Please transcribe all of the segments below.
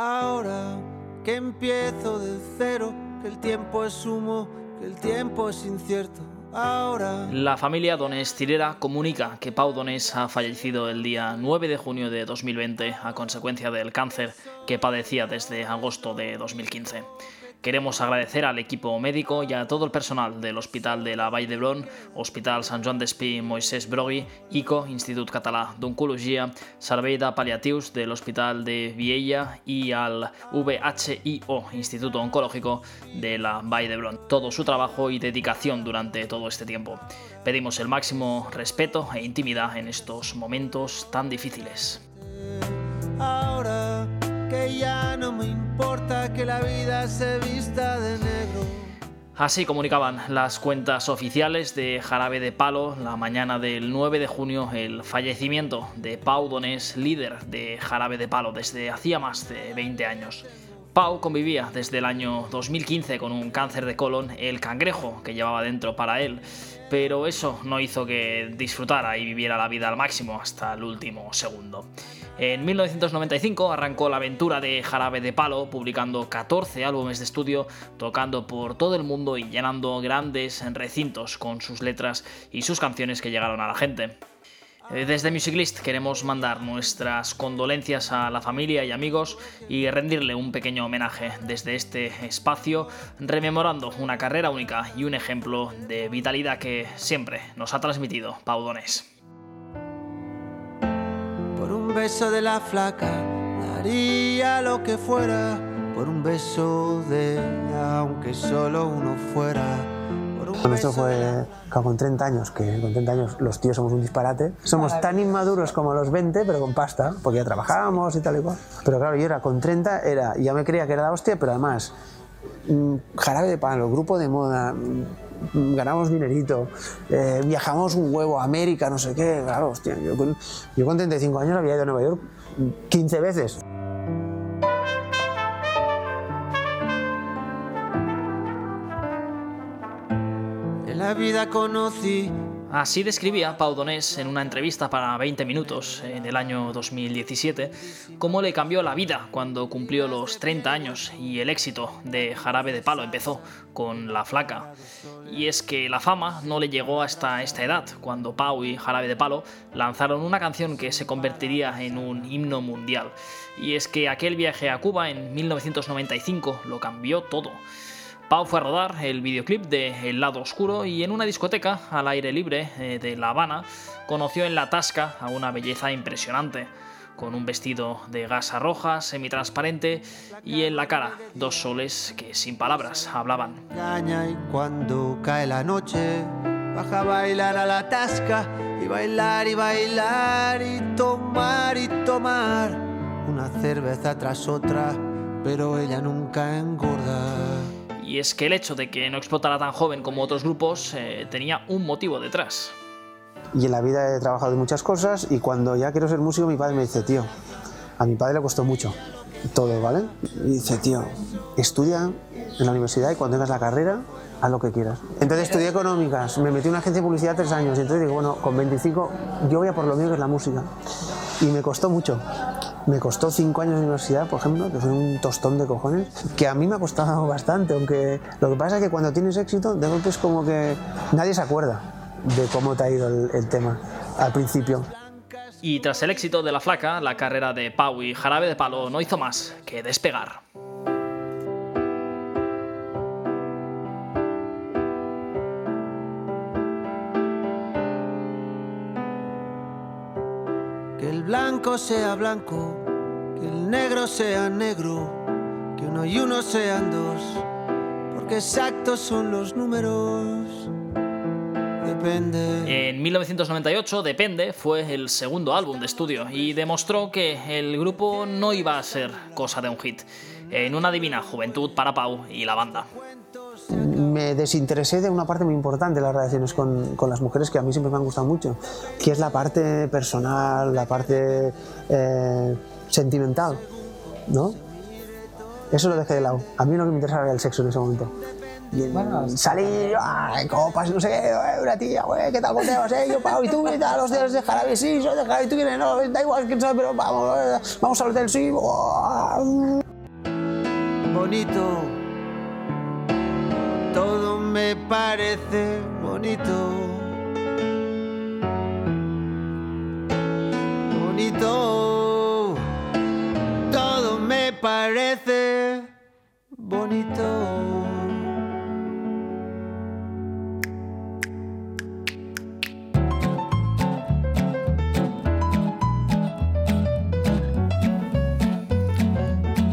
Ahora que empiezo de cero, que el tiempo es humo, que el tiempo es incierto. Ahora. La familia Donés Tirera comunica que Pau Donés ha fallecido el día 9 de junio de 2020 a consecuencia del cáncer que padecía desde agosto de 2015. Queremos agradecer al equipo médico y a todo el personal del Hospital de la Vall d'Hebron, Hospital Sant Joan d'Espí Moisés Brogui, ICO, Institut Català d'Oncologia, Servei de Paliatius del Hospital de Viella y al VHIO, Instituto Oncológico de la Vall d'Hebron. Todo su trabajo y dedicación durante todo este tiempo. Pedimos el máximo respeto e intimidad en estos momentos tan difíciles. Ahora que ya no me importa que la vida se vista de negro. Así comunicaban las cuentas oficiales de Jarabe de Palo la mañana del 9 de junio el fallecimiento de Pau Donés, líder de Jarabe de Palo desde hacía más de 20 años. Pau convivía desde el año 2015 con un cáncer de colon, el cangrejo que llevaba dentro para él, pero eso no hizo que disfrutara y viviera la vida al máximo hasta el último segundo. En 1995 arrancó la aventura de Jarabe de Palo, publicando 14 álbumes de estudio, tocando por todo el mundo y llenando grandes recintos con sus letras y sus canciones que llegaron a la gente. Eh, desde Musiclist queremos mandar nuestras condolencias a la familia y amigos y rendirle un pequeño homenaje desde este espacio, rememorando una carrera única y un ejemplo de vitalidad que siempre nos ha transmitido Pau Donés. Por un beso de la flaca, daría lo que fuera. Por un beso de ella, aunque solo uno fuera. Esto fue con 30 años, que con 30 años los tíos somos un disparate. Somos tan inmaduros como los 20, pero con pasta, porque ya trabajábamos y tal y cual. Pero claro, yo era con 30, era, ya me creía que era la hostia, pero además, jarabe de palo, grupo de moda, mm, ganamos dinerito, eh, viajamos un huevo a América, no sé qué, claro, hostia, yo con, yo con 35 años había ido a Nueva York 15 veces. En la vida conocí Así describía Pau Donés en una entrevista para 20 minutos en el año 2017 cómo le cambió la vida cuando cumplió los 30 años y el éxito de Jarabe de Palo empezó con La Flaca. Y es que la fama no le llegó hasta esta edad, cuando Pau y Jarabe de Palo lanzaron una canción que se convertiría en un himno mundial. Y es que aquel viaje a Cuba en 1995 lo cambió todo. Pau fue a rodar el videoclip de El lado oscuro y en una discoteca al aire libre eh, de La Habana conoció en la tasca a una belleza impresionante, con un vestido de gasa roja, semitransparente y en la cara dos soles que sin palabras hablaban. cuando cae la noche baja a bailar a la tasca y bailar y bailar y tomar y tomar una cerveza tras otra, pero ella nunca engorda. Y es que el hecho de que no explotara tan joven como otros grupos eh, tenía un motivo detrás. Y en la vida he trabajado en muchas cosas y cuando ya quiero ser músico mi padre me dice, tío, a mi padre le costó mucho todo, ¿vale? Y dice, tío, estudia en la universidad y cuando tengas la carrera, haz lo que quieras. Entonces estudié económicas, me metí en una agencia de publicidad tres años y entonces digo, bueno, con 25 yo voy a por lo mío que es la música. Y me costó mucho. Me costó cinco años de universidad, por ejemplo, que fue un tostón de cojones, que a mí me ha costado bastante, aunque lo que pasa es que cuando tienes éxito, de golpe es como que nadie se acuerda de cómo te ha ido el, el tema al principio. Y tras el éxito de La Flaca, la carrera de Pau y Jarabe de Palo no hizo más que despegar. Sea blanco, que el negro sea negro, que uno y uno sean dos, porque exactos son los números. Depende. En 1998, Depende fue el segundo álbum de estudio y demostró que el grupo no iba a ser cosa de un hit. En una divina juventud para Pau y la banda. Me desinteresé de una parte muy importante de las relaciones con, con las mujeres que a mí siempre me han gustado mucho, que es la parte personal, la parte eh, sentimental, ¿no? Eso lo dejé de lado. A mí lo que me interesaba era el sexo en ese momento. Y el salir, ay, copas, no sé qué, eh, una tía, güey, ¿qué tal conteos, eh? Yo, Pau, y tú, ¿qué tal? Los días de jarabe, sí, soy de jarabe, y tú vienes, no, da igual, quién sabe, pero vamos, eh, vamos al hotel, sí. buah. bonito. Me parece bonito. Bonito. Todo me parece bonito.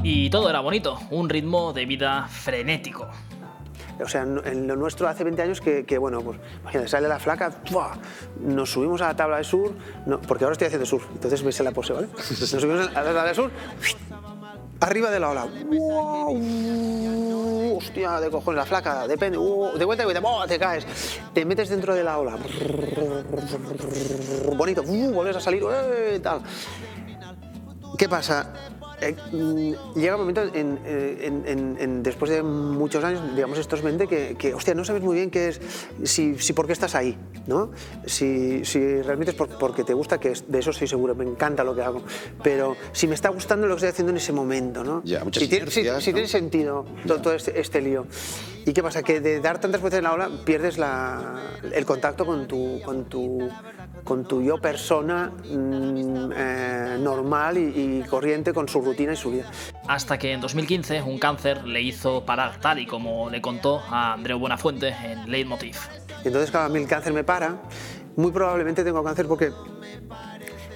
Y todo era bonito, un ritmo de vida frenético. O sea, en lo nuestro hace 20 años que, que bueno, pues imagínate, sale la flaca, nos subimos a la tabla de sur, no, porque ahora estoy haciendo surf, entonces me sé la pose, ¿vale? Nos subimos a la tabla de sur, arriba de la ola, ¡Wow! hostia, de cojones, la flaca, depende, ¡uh! de vuelta, de vuelta, te caes, te metes dentro de la ola, bonito, ¡uh! vuelves a salir, ¡eh! tal. ¿Qué pasa? Eh, mm, llega un momento en, eh, en- en- en- después de muchos años, digamos, estos 20, que, que, hostia, no sabes muy bien qué es, si, si por qué estás ahí, ¿no? Si, si realmente es por- porque te gusta, que es- de eso estoy seguro, me encanta lo que hago, pero si me está gustando lo que estoy haciendo en ese momento, ¿no? Ya, muchas si, tiene, si- tiene sentido todo, todo este, este lío. ¿Y qué pasa? Que de dar tantas veces en la ola pierdes la- el contacto con tu, con tu, con tu yo persona mm, eh, normal y, y corriente con su rutina y su vida. Hasta que en 2015 un cáncer le hizo parar, tal y como le contó a Andreu Buenafuente en Leitmotiv. Entonces, claro, a mí el cáncer me para. Muy probablemente tengo cáncer porque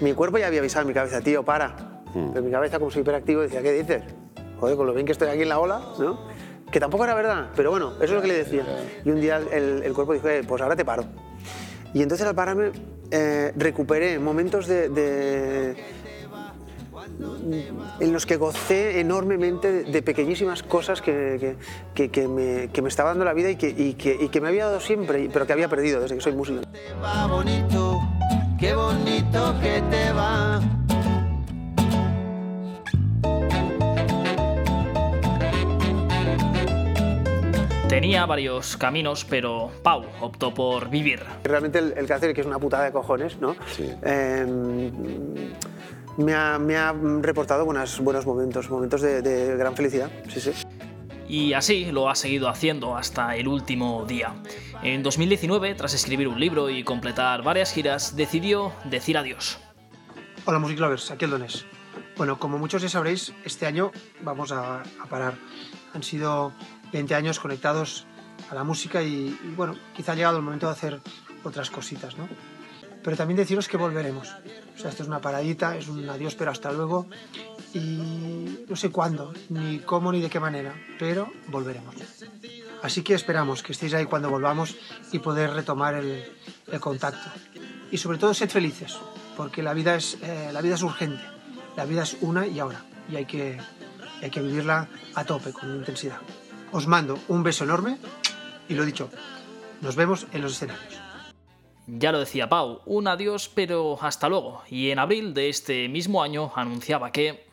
mi cuerpo ya había avisado en mi cabeza, tío, para. Pero mi cabeza, como soy hiperactivo, decía, ¿qué dices? Joder, con lo bien que estoy aquí en la ola, ¿no? Que tampoco era verdad, pero bueno, eso es lo que le decía. Y un día el, el cuerpo dijo, "Eh, pues ahora te paro. Y entonces al pararme eh, recuperé momentos de, en los que gocé enormemente de, pequeñísimas cosas que, que- que- me, que me estaba dando la vida y que, y que- y que me había dado siempre, pero que había perdido desde que soy músico. Tenía varios caminos, pero Pau optó por vivir. Realmente el, el cáncer, que es una putada de cojones, ¿no? Sí. Eh, me, ha, me ha reportado buenas, buenos momentos, momentos de, de gran felicidad. Sí, sí. Y así lo ha seguido haciendo hasta el último día. En 2019, tras escribir un libro y completar varias giras, decidió decir adiós. Hola Music Lovers, aquí el Donés. Bueno, como muchos ya sabréis, este año vamos a, a parar. Han sido 20 años conectados a la música y, y, bueno, quizá ha llegado el momento de hacer otras cositas, ¿no? Pero también deciros que volveremos. O sea, esto es una paradita, es un adiós, pero hasta luego. Y no sé cuándo, ni cómo, ni de qué manera, pero volveremos. Así que esperamos que estéis ahí cuando volvamos y poder retomar el, el contacto. Y sobre todo, sed felices, porque la vida, es, eh, la vida es urgente. La vida es una y ahora. Y hay que, hay que vivirla a tope, con intensidad. Os mando un beso enorme y lo dicho, nos vemos en los escenarios. Ya lo decía Pau, un adiós pero hasta luego. Y en abril de este mismo año anunciaba que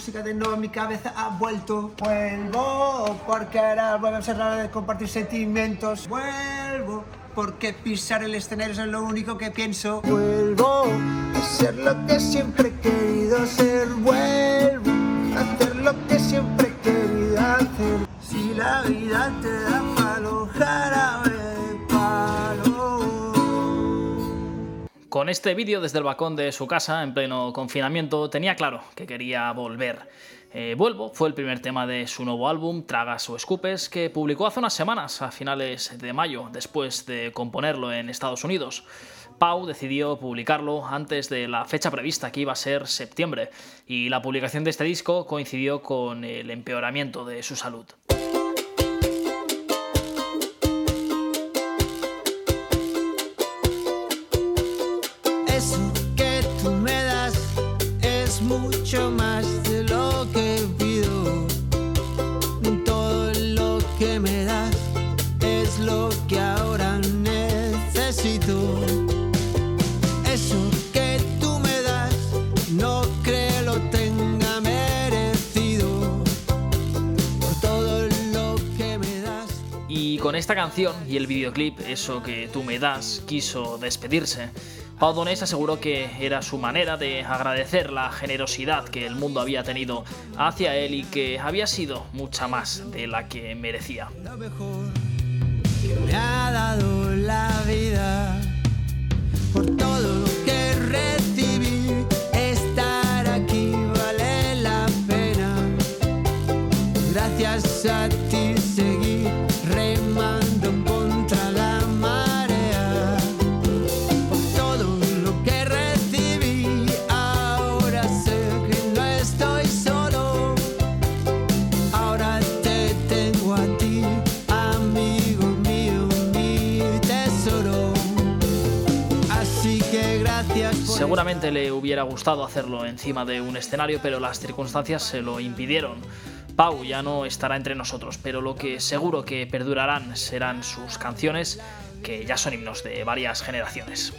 música de en mi cabeza ha vuelto. Vuelvo porque ahora vuelve a ser de compartir sentimientos. Vuelvo porque pisar el escenario es lo único que pienso. Vuelvo a ser lo que siempre he querido ser. Vuelvo Con este vídeo desde el balcón de su casa, en pleno confinamiento, tenía claro que quería volver. Eh, Vuelvo fue el primer tema de su nuevo álbum, Tragas o Escupes, que publicó hace unas semanas, a finales de mayo, después de componerlo en Estados Unidos. Pau decidió publicarlo antes de la fecha prevista, que iba a ser septiembre, y la publicación de este disco coincidió con el empeoramiento de su salud. Eso que tú me das es mucho más de lo que pido. Todo lo que me das es lo que ahora necesito. Eso que tú me das no creo tenga merecido. Por todo lo que me das. Y con esta canción y el videoclip, eso que tú me das, quiso despedirse. Donés aseguró que era su manera de agradecer la generosidad que el mundo había tenido hacia él y que había sido mucha más de la que merecía. lo mejor que me ha dado la vida por todo lo que recibí estar aquí vale la pena gracias a ti seguí remando Seguramente le hubiera gustado hacerlo encima de un escenario, pero las circunstancias se lo impidieron. Pau ya no estará entre nosotros, pero lo que seguro que perdurarán serán sus canciones, que ya son himnos de varias generaciones.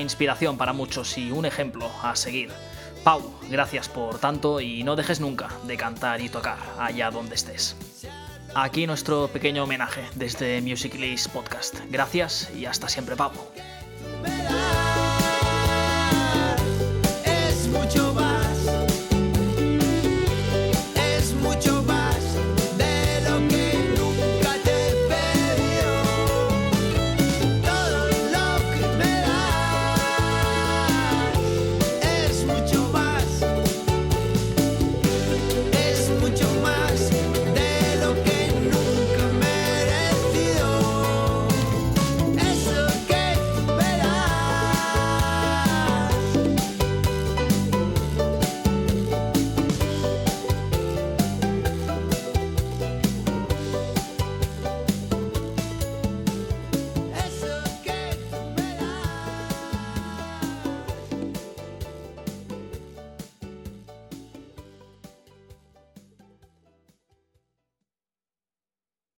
Inspiración para muchos y un ejemplo a seguir. Pau, gracias por tanto y no dejes nunca de cantar y tocar allá donde estés. Aquí nuestro pequeño homenaje desde Music Podcast. Gracias y hasta siempre, Pau.